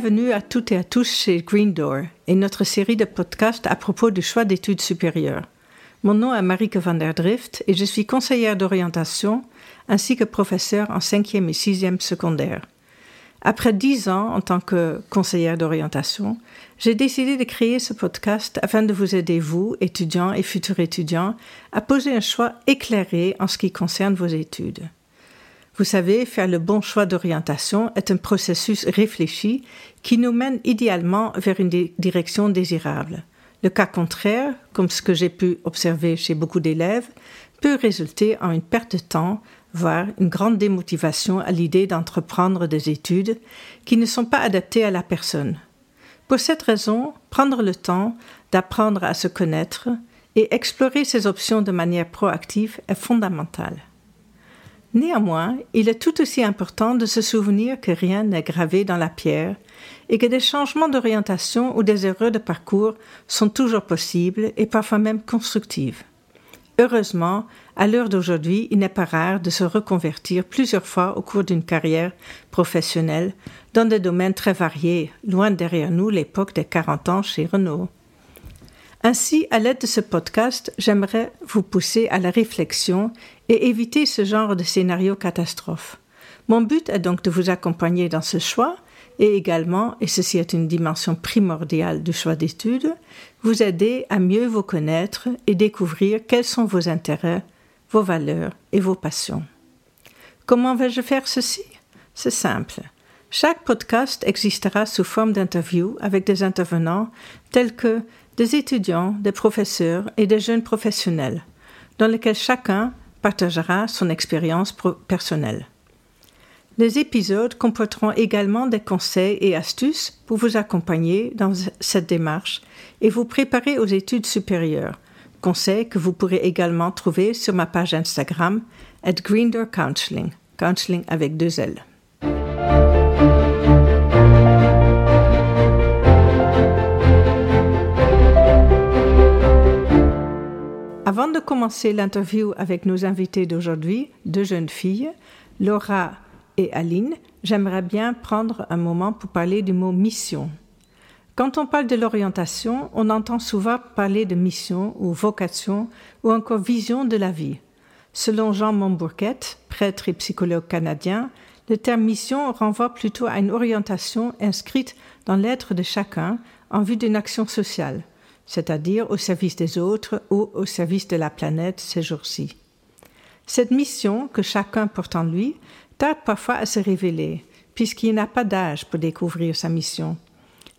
Bienvenue à toutes et à tous chez Green Door et notre série de podcasts à propos du choix d'études supérieures. Mon nom est Marieke van der Drift et je suis conseillère d'orientation ainsi que professeure en cinquième et sixième secondaire. Après dix ans en tant que conseillère d'orientation, j'ai décidé de créer ce podcast afin de vous aider, vous, étudiants et futurs étudiants, à poser un choix éclairé en ce qui concerne vos études. Vous savez, faire le bon choix d'orientation est un processus réfléchi qui nous mène idéalement vers une direction désirable. Le cas contraire, comme ce que j'ai pu observer chez beaucoup d'élèves, peut résulter en une perte de temps, voire une grande démotivation à l'idée d'entreprendre des études qui ne sont pas adaptées à la personne. Pour cette raison, prendre le temps d'apprendre à se connaître et explorer ses options de manière proactive est fondamental. Néanmoins, il est tout aussi important de se souvenir que rien n'est gravé dans la pierre et que des changements d'orientation ou des erreurs de parcours sont toujours possibles et parfois même constructives. Heureusement, à l'heure d'aujourd'hui, il n'est pas rare de se reconvertir plusieurs fois au cours d'une carrière professionnelle dans des domaines très variés, loin derrière nous l'époque des 40 ans chez Renault. Ainsi, à l'aide de ce podcast, j'aimerais vous pousser à la réflexion et éviter ce genre de scénario catastrophe. Mon but est donc de vous accompagner dans ce choix et également, et ceci est une dimension primordiale du choix d'études, vous aider à mieux vous connaître et découvrir quels sont vos intérêts, vos valeurs et vos passions. Comment vais-je faire ceci? C'est simple. Chaque podcast existera sous forme d'interview avec des intervenants tels que des étudiants, des professeurs et des jeunes professionnels, dans lesquels chacun partagera son expérience personnelle. Les épisodes comporteront également des conseils et astuces pour vous accompagner dans cette démarche et vous préparer aux études supérieures, conseils que vous pourrez également trouver sur ma page Instagram at Greendoor Counseling, counseling avec deux L. Avant de commencer l'interview avec nos invités d'aujourd'hui, deux jeunes filles, Laura et Aline, j'aimerais bien prendre un moment pour parler du mot mission. Quand on parle de l'orientation, on entend souvent parler de mission ou vocation ou encore vision de la vie. Selon Jean Montbourquet, prêtre et psychologue canadien, le terme mission renvoie plutôt à une orientation inscrite dans l'être de chacun en vue d'une action sociale c'est-à-dire au service des autres ou au service de la planète ces jours-ci. Cette mission que chacun porte en lui tarde parfois à se révéler, puisqu'il n'a pas d'âge pour découvrir sa mission.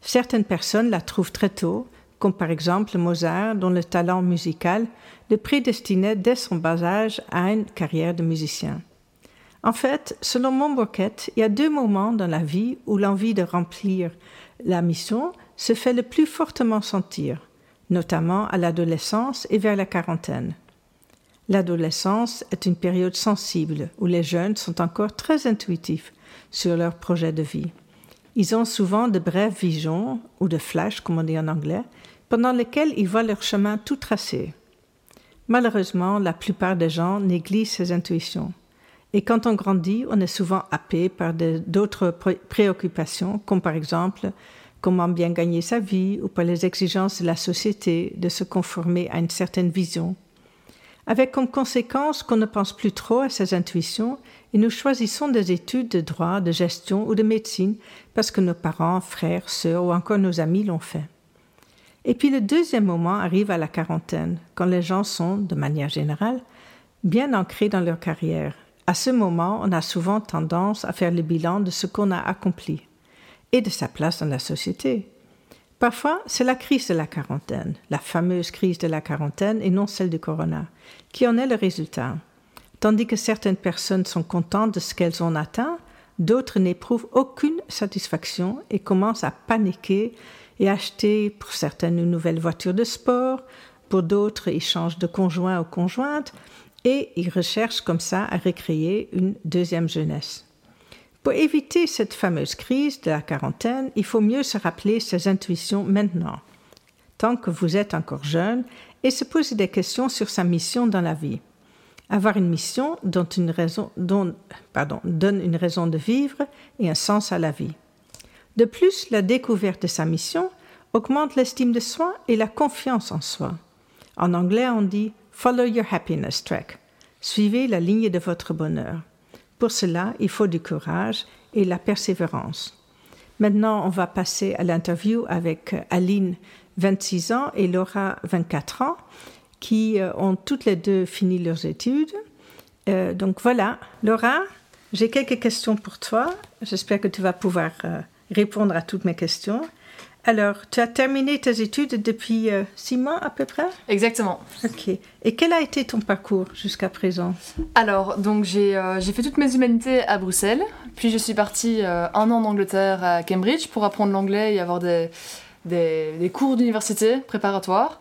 Certaines personnes la trouvent très tôt, comme par exemple Mozart, dont le talent musical le prédestinait dès son bas âge à une carrière de musicien. En fait, selon Montbourquet, il y a deux moments dans la vie où l'envie de remplir la mission se fait le plus fortement sentir notamment à l'adolescence et vers la quarantaine. L'adolescence est une période sensible où les jeunes sont encore très intuitifs sur leur projet de vie. Ils ont souvent de brèves visions, ou de flashs comme on dit en anglais, pendant lesquels ils voient leur chemin tout tracé. Malheureusement, la plupart des gens négligent ces intuitions. Et quand on grandit, on est souvent happé par d'autres préoccupations, comme par exemple comment bien gagner sa vie ou par les exigences de la société de se conformer à une certaine vision, avec comme conséquence qu'on ne pense plus trop à ses intuitions et nous choisissons des études de droit, de gestion ou de médecine parce que nos parents, frères, sœurs ou encore nos amis l'ont fait. Et puis le deuxième moment arrive à la quarantaine, quand les gens sont, de manière générale, bien ancrés dans leur carrière. À ce moment, on a souvent tendance à faire le bilan de ce qu'on a accompli et de sa place dans la société. Parfois, c'est la crise de la quarantaine, la fameuse crise de la quarantaine et non celle du corona, qui en est le résultat. Tandis que certaines personnes sont contentes de ce qu'elles ont atteint, d'autres n'éprouvent aucune satisfaction et commencent à paniquer et acheter pour certaines une nouvelle voiture de sport, pour d'autres ils changent de conjoint ou conjointe et ils recherchent comme ça à recréer une deuxième jeunesse. Pour éviter cette fameuse crise de la quarantaine, il faut mieux se rappeler ses intuitions maintenant, tant que vous êtes encore jeune, et se poser des questions sur sa mission dans la vie. Avoir une mission dont une raison, dont, pardon, donne une raison de vivre et un sens à la vie. De plus, la découverte de sa mission augmente l'estime de soi et la confiance en soi. En anglais, on dit Follow your happiness track. Suivez la ligne de votre bonheur. Pour cela, il faut du courage et la persévérance. Maintenant, on va passer à l'interview avec Aline, 26 ans, et Laura, 24 ans, qui euh, ont toutes les deux fini leurs études. Euh, donc voilà, Laura, j'ai quelques questions pour toi. J'espère que tu vas pouvoir euh, répondre à toutes mes questions. Alors, tu as terminé tes études depuis euh, six mois à peu près? Exactement. Ok. Et quel a été ton parcours jusqu'à présent? Alors, donc j'ai euh, j'ai fait toutes mes humanités à Bruxelles, puis je suis partie euh, un an en Angleterre à Cambridge pour apprendre l'anglais et avoir des, des, des cours d'université préparatoires.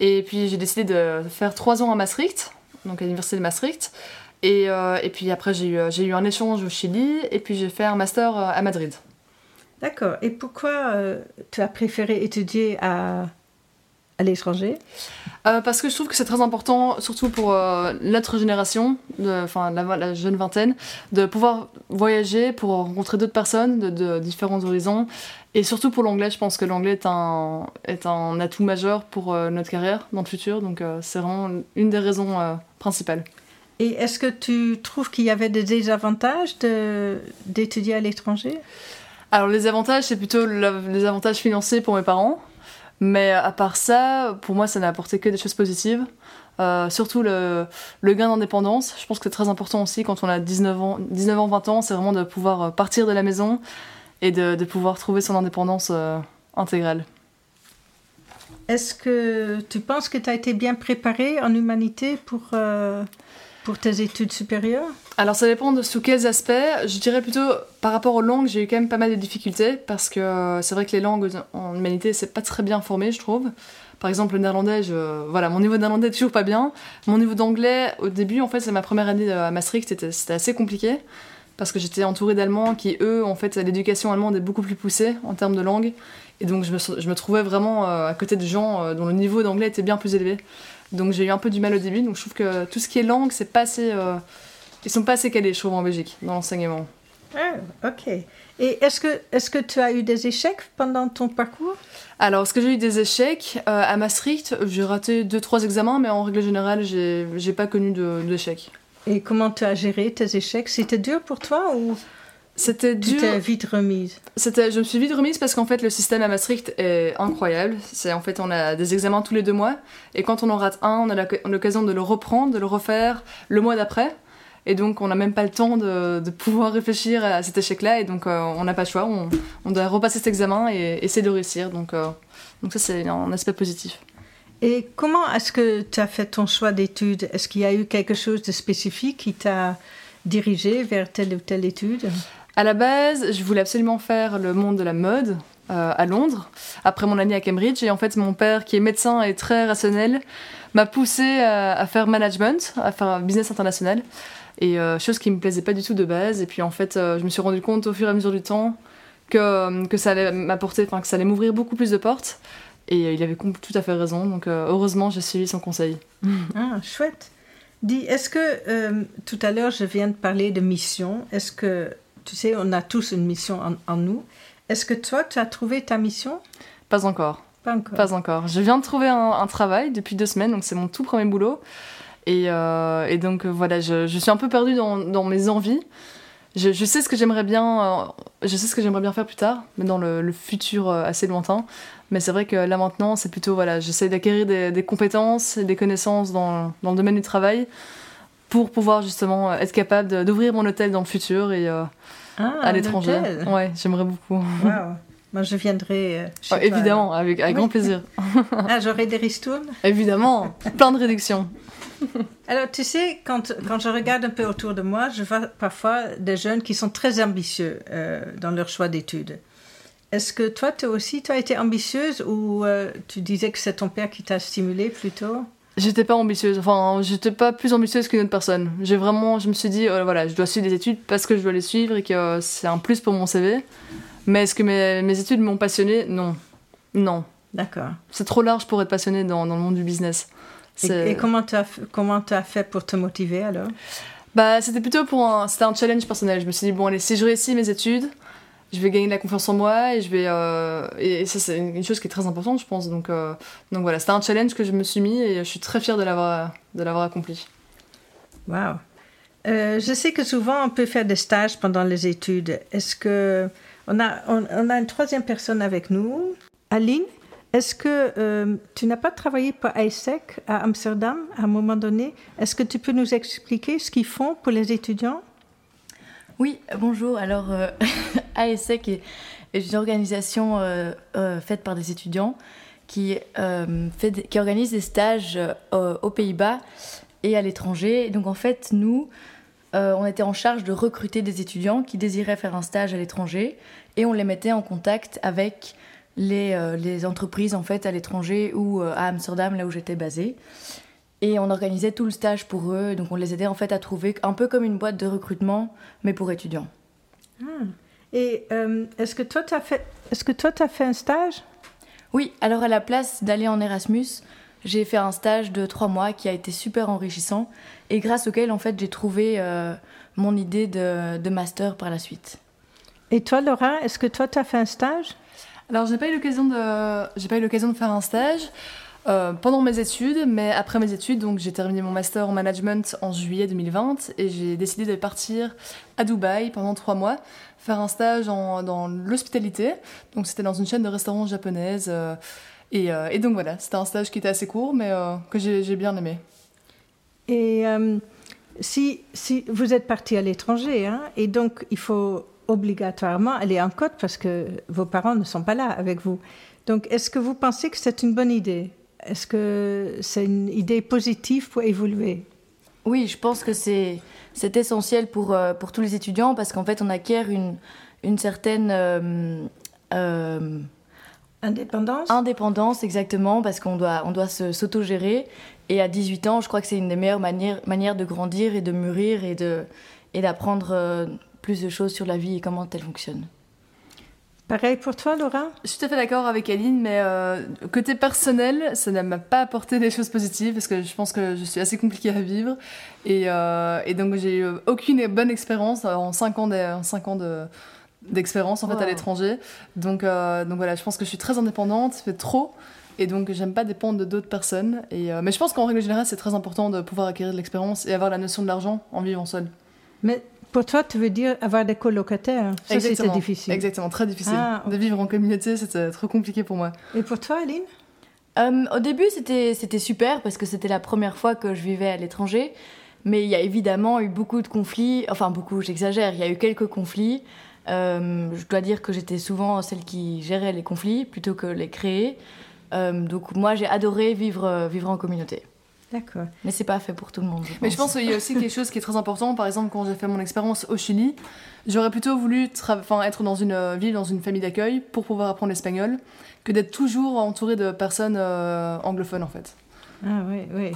Et puis j'ai décidé de faire trois ans à Maastricht, donc à l'université de Maastricht. Et, et puis après j'ai eu, eu un échange au Chili et puis j'ai fait un master à Madrid. D'accord. Et pourquoi euh, tu as préféré étudier à, à l'étranger? Euh, parce que je trouve que c'est très important, surtout pour euh, notre génération, enfin la, la jeune vingtaine, de pouvoir voyager pour rencontrer d'autres personnes de, de différents horizons. Et surtout pour l'anglais, je pense que l'anglais est un, est un atout majeur pour notre carrière dans le futur. Donc c'est vraiment une des raisons principales. Et est-ce que tu trouves qu'il y avait des désavantages de- d'étudier à l'étranger? Alors les avantages, c'est plutôt le- les avantages financiers pour mes parents. Mais à part ça, pour moi, ça n'a apporté que des choses positives. Euh, surtout le, gain d'indépendance. Je pense que c'est très important aussi quand on a 19 ans, 19 ans 20 ans, c'est vraiment de pouvoir euh, partir de la maison et de, pouvoir trouver son indépendance euh, intégrale. Est-ce que tu penses que tu as été bien préparé en humanité pour, euh, pour tes études supérieures? Alors ça dépend de sous quels aspects. Je dirais plutôt par rapport aux langues, j'ai eu quand même pas mal de difficultés parce que euh, c'est vrai que les langues en humanité c'est pas très bien formé, je trouve. Par exemple le néerlandais, voilà, mon niveau de néerlandais est toujours pas bien. Mon niveau d'anglais, au début, en fait, c'est ma première année à Maastricht, c'était assez compliqué parce que j'étais entourée d'Allemands qui, eux, en fait, l'éducation allemande est beaucoup plus poussée en termes de langue. Et donc je me, je me trouvais vraiment euh, à côté de gens euh, dont le niveau d'anglais était bien plus élevé. Donc j'ai eu un peu du mal au début. Donc je trouve que tout ce qui est langue, c'est pas assez. euh, ils sont pas assez calés, je trouve, en Belgique, dans l'enseignement. Ah, ok. Et est-ce que, est que tu as eu des échecs pendant ton parcours? Alors, est-ce que j'ai eu des échecs? Euh, À Maastricht, j'ai raté 2-3 examens, mais en règle générale, j'ai pas connu d'échecs. Et comment tu as géré tes échecs? C'était dur pour toi ou C'était tu dur. t'es vite remise? C'était, je me suis vite remise parce qu'en fait, le système à Maastricht est incroyable. C'est en fait, on a des examens tous les deux mois, et quand on en rate un, on a l'oc- l'occasion de le reprendre, de le refaire le mois d'après. Et donc, on n'a même pas le temps de, de pouvoir réfléchir à cet échec-là, et donc euh, on n'a pas le choix. On, on doit repasser cet examen et essayer de réussir. Donc, euh, donc ça, c'est un aspect positif. Et comment est-ce que tu as fait ton choix d'études? Est-ce qu'il y a eu quelque chose de spécifique qui t'a dirigé vers telle ou telle étude? À la base, je voulais absolument faire le monde de la mode euh, à Londres, après mon année à Cambridge. Et en fait, mon père, qui est médecin et très rationnel, m'a poussé à, à faire management, à faire un business international. Et euh, chose qui me plaisait pas du tout de base. Et puis en fait, euh, je me suis rendu compte au fur et à mesure du temps que, que ça allait m'apporter, enfin que ça allait m'ouvrir beaucoup plus de portes. Et euh, il avait tout à fait raison. Donc euh, heureusement, j'ai suivi son conseil. Ah, chouette. Dis, est-ce que euh, tout à l'heure je viens de parler de mission Est-ce que, tu sais, on a tous une mission en, en nous. Est-ce que toi, tu as trouvé ta mission? Pas encore. Pas encore. Pas encore. Je viens de trouver un, un travail depuis deux semaines, donc c'est mon tout premier boulot. Et, euh, et donc euh, voilà, je, je suis un peu perdue dans, dans mes envies. Je, je sais ce que j'aimerais bien, euh, je sais ce que j'aimerais bien faire plus tard, mais dans le, le futur euh, assez lointain. Mais c'est vrai que là maintenant, c'est plutôt voilà, j'essaie d'acquérir des, des compétences et des connaissances dans, dans le domaine du travail pour pouvoir justement être capable d'ouvrir mon hôtel dans le futur et euh, Ah, à l'étranger. Ouais, j'aimerais beaucoup. Wow. Moi, je viendrai. chez toi, évidemment, avec, avec Oui. grand plaisir. Ah, j'aurai des ristournes évidemment, plein de réductions. Alors, tu sais, quand, quand je regarde un peu autour de moi, je vois parfois des jeunes qui sont très ambitieux euh, dans leur choix d'études. Est-ce que toi, toi aussi, tu as été ambitieuse ou euh, tu disais que c'est ton père qui t'a stimulé plutôt? J'étais pas ambitieuse, enfin, j'étais pas plus ambitieuse qu'une autre personne. J'ai vraiment, je me suis dit, euh, voilà, je dois suivre des études parce que je dois les suivre et que euh, c'est un plus pour mon CV. Mais est-ce que mes, mes études m'ont passionnée Non. Non. D'accord. C'est trop large pour être passionnée dans, dans le monde du business. Et, comment tu as, comment tu as fait pour te motiver alors? Bah, c'était plutôt pour un, c'était un challenge personnel. Je me suis dit, bon, allez, si je réussis mes études, je vais gagner de la confiance en moi et je vais et ça c'est une chose qui est très importante je pense donc donc voilà c'était un challenge que je me suis mis et je suis très fière de l'avoir de l'avoir accompli. Wow. je sais que souvent on peut faire des stages pendant les études. Est-ce que on a on, on, a une troisième personne avec nous, Aline? Est-ce que euh, tu n'as pas travaillé pour ISEC à Amsterdam à un moment donné? Est-ce que tu peux nous expliquer ce qu'ils font pour les étudiants? Oui, bonjour. Alors, euh, ISEC est, une organisation euh, faite par des étudiants qui, qui organise des stages aux Pays-Bas et à l'étranger. Donc, en fait, nous, on était en charge de recruter des étudiants qui désiraient faire un stage à l'étranger et on les mettait en contact avec les, euh, les entreprises en fait à l'étranger ou euh, à Amsterdam, là où j'étais basée. Et on organisait tout le stage pour eux, donc on les aidait en fait à trouver un peu comme une boîte de recrutement, mais pour étudiants. Ah. Et euh, est-ce que toi tu as fait, est-ce que toi as fait un stage? Oui. Alors à la place d'aller en Erasmus, j'ai fait un stage de trois mois qui a été super enrichissant et grâce auquel en fait j'ai trouvé mon idée de, de, master par la suite. Et toi Laura, est-ce que toi tu as fait un stage? Alors, j'ai pas eu l'occasion de, j'ai pas eu l'occasion de faire un stage euh, pendant mes études, mais après mes études, donc j'ai terminé mon master en management en juillet 2020 et j'ai décidé de partir à Dubaï pendant trois mois faire un stage dans l'hospitalité. Donc, c'était dans une chaîne de restaurants japonaise. Euh, et, euh, et, donc voilà, c'était un stage qui était assez court, mais que j'ai bien aimé. Et si, si vous êtes parti à l'étranger, hein, et donc il faut obligatoirement aller en côte parce que vos parents ne sont pas là avec vous. Donc, est-ce que vous pensez que c'est une bonne idée? Est-ce que c'est une idée positive pour évoluer? Oui, je pense que c'est, c'est essentiel pour, euh, pour tous les étudiants parce qu'en fait, on acquiert une, une certaine... Euh, euh, indépendance? Indépendance, exactement, parce qu'on doit, on doit se, s'autogérer. Et à 18 ans, je crois que c'est une des meilleures manières, manières de grandir et de mûrir et, de, et d'apprendre plus de choses sur la vie et comment elle fonctionne. Pareil pour toi, Laura? Je suis tout à fait d'accord avec Aline, mais euh, côté personnel, ça ne m'a pas apporté des choses positives parce que je pense que je suis assez compliquée à vivre. Et, euh, et donc, j'ai eu aucune bonne expérience en 5 ans de, d'expérience en fait à l'étranger. Donc, euh, donc voilà, je pense que je suis très indépendante, ça fait trop. Et donc, j'aime pas dépendre de d'autres personnes. Et, mais je pense qu'en règle générale, c'est très important de pouvoir acquérir de l'expérience et avoir la notion de l'argent en vivant seul. Mais pour toi, tu veux dire avoir des colocataires? Ça, c'était difficile. Exactement, très difficile. Ah, de vivre en communauté, c'était trop compliqué pour moi. Et pour toi, Aline? Euh, Au début, c'était super parce que c'était la première fois que je vivais à l'étranger. Mais il y a évidemment eu beaucoup de conflits. Enfin, beaucoup, j'exagère. Il y a eu quelques conflits. Euh, je dois dire que j'étais souvent celle qui gérait les conflits plutôt que les créer. Euh, donc moi, j'ai adoré vivre, vivre en communauté. D'accord. Mais c'est pas fait pour tout le monde. Mais je pense qu'il y a aussi quelque chose qui est très important. Par exemple, quand j'ai fait mon expérience au Chili, j'aurais plutôt voulu être dans une euh, ville, dans une famille d'accueil pour pouvoir apprendre l'espagnol, que d'être toujours entouré de personnes euh, anglophones en fait. Ah oui, oui.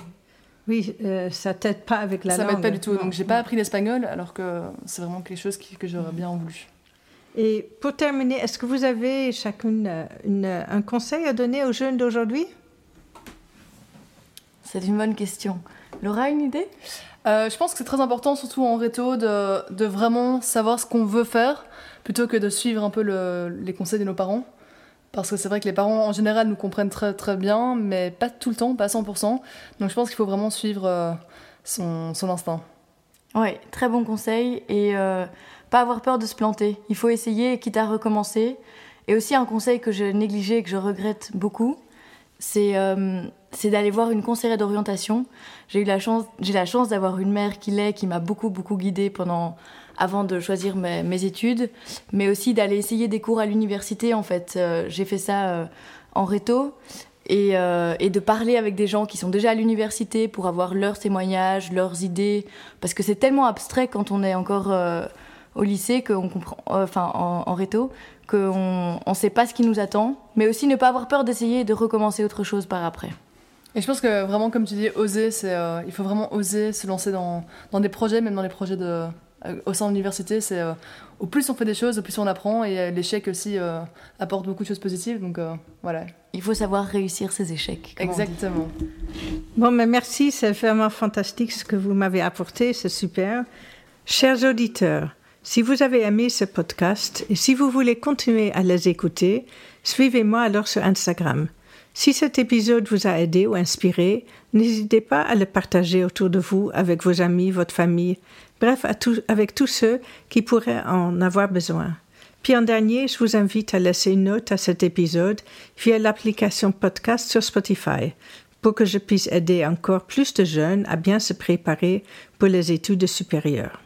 Oui, euh, ça t'aide pas avec la ça langue. Ça m'aide pas du tout. Donc j'ai pas appris l'espagnol alors que c'est vraiment quelque chose que j'aurais bien voulu. Et pour terminer, est-ce que vous avez chacune un conseil à donner aux jeunes d'aujourd'hui? C'est une bonne question. Laura, une idée? Euh, Je pense que c'est très important, surtout en réto, de, de vraiment savoir ce qu'on veut faire, plutôt que de suivre un peu le, les conseils de nos parents. Parce que c'est vrai que les parents, en général, nous comprennent très très bien, mais pas tout le temps, pas à 100%. Donc je pense qu'il faut vraiment suivre euh, son, son, instinct. Oui, très bon conseil. Et euh, pas avoir peur de se planter. Il faut essayer, quitte à recommencer. Et aussi un conseil que j'ai négligé et que je regrette beaucoup, c'est c'est d'aller voir une conseillère d'orientation. J'ai eu la chance, j'ai la chance d'avoir une mère qui l'est, qui m'a beaucoup beaucoup guidée pendant avant de choisir mes, études, mais aussi d'aller essayer des cours à l'université. En fait, euh, j'ai fait ça euh, en réto et, euh, et, de parler avec des gens qui sont déjà à l'université pour avoir leurs témoignages, leurs idées, parce que c'est tellement abstrait quand on est encore au lycée qu'on comprend, enfin en, en réto, qu'on ne sait pas ce qui nous attend, mais aussi ne pas avoir peur d'essayer de recommencer autre chose par après. Et je pense que vraiment, comme tu dis, oser, c'est, euh, il faut vraiment oser se lancer dans, dans, des projets, même dans les projets de, euh, au sein de l'université. C'est, euh, au plus on fait des choses, au plus on apprend. Et l'échec aussi apporte beaucoup de choses positives. Donc voilà. Il faut savoir réussir ses échecs. Exactement. Bon, mais merci, c'est vraiment fantastique ce que vous m'avez apporté, c'est super. Chers auditeurs, Si vous avez aimé ce podcast et si vous voulez continuer à les écouter, suivez-moi alors sur Instagram. Si cet épisode vous a aidé ou inspiré, n'hésitez pas à le partager autour de vous avec vos amis, votre famille, bref, avec tous ceux qui pourraient en avoir besoin. Puis en dernier, je vous invite à laisser une note à cet épisode via l'application podcast sur Spotify pour que je puisse aider encore plus de jeunes à bien se préparer pour les études supérieures.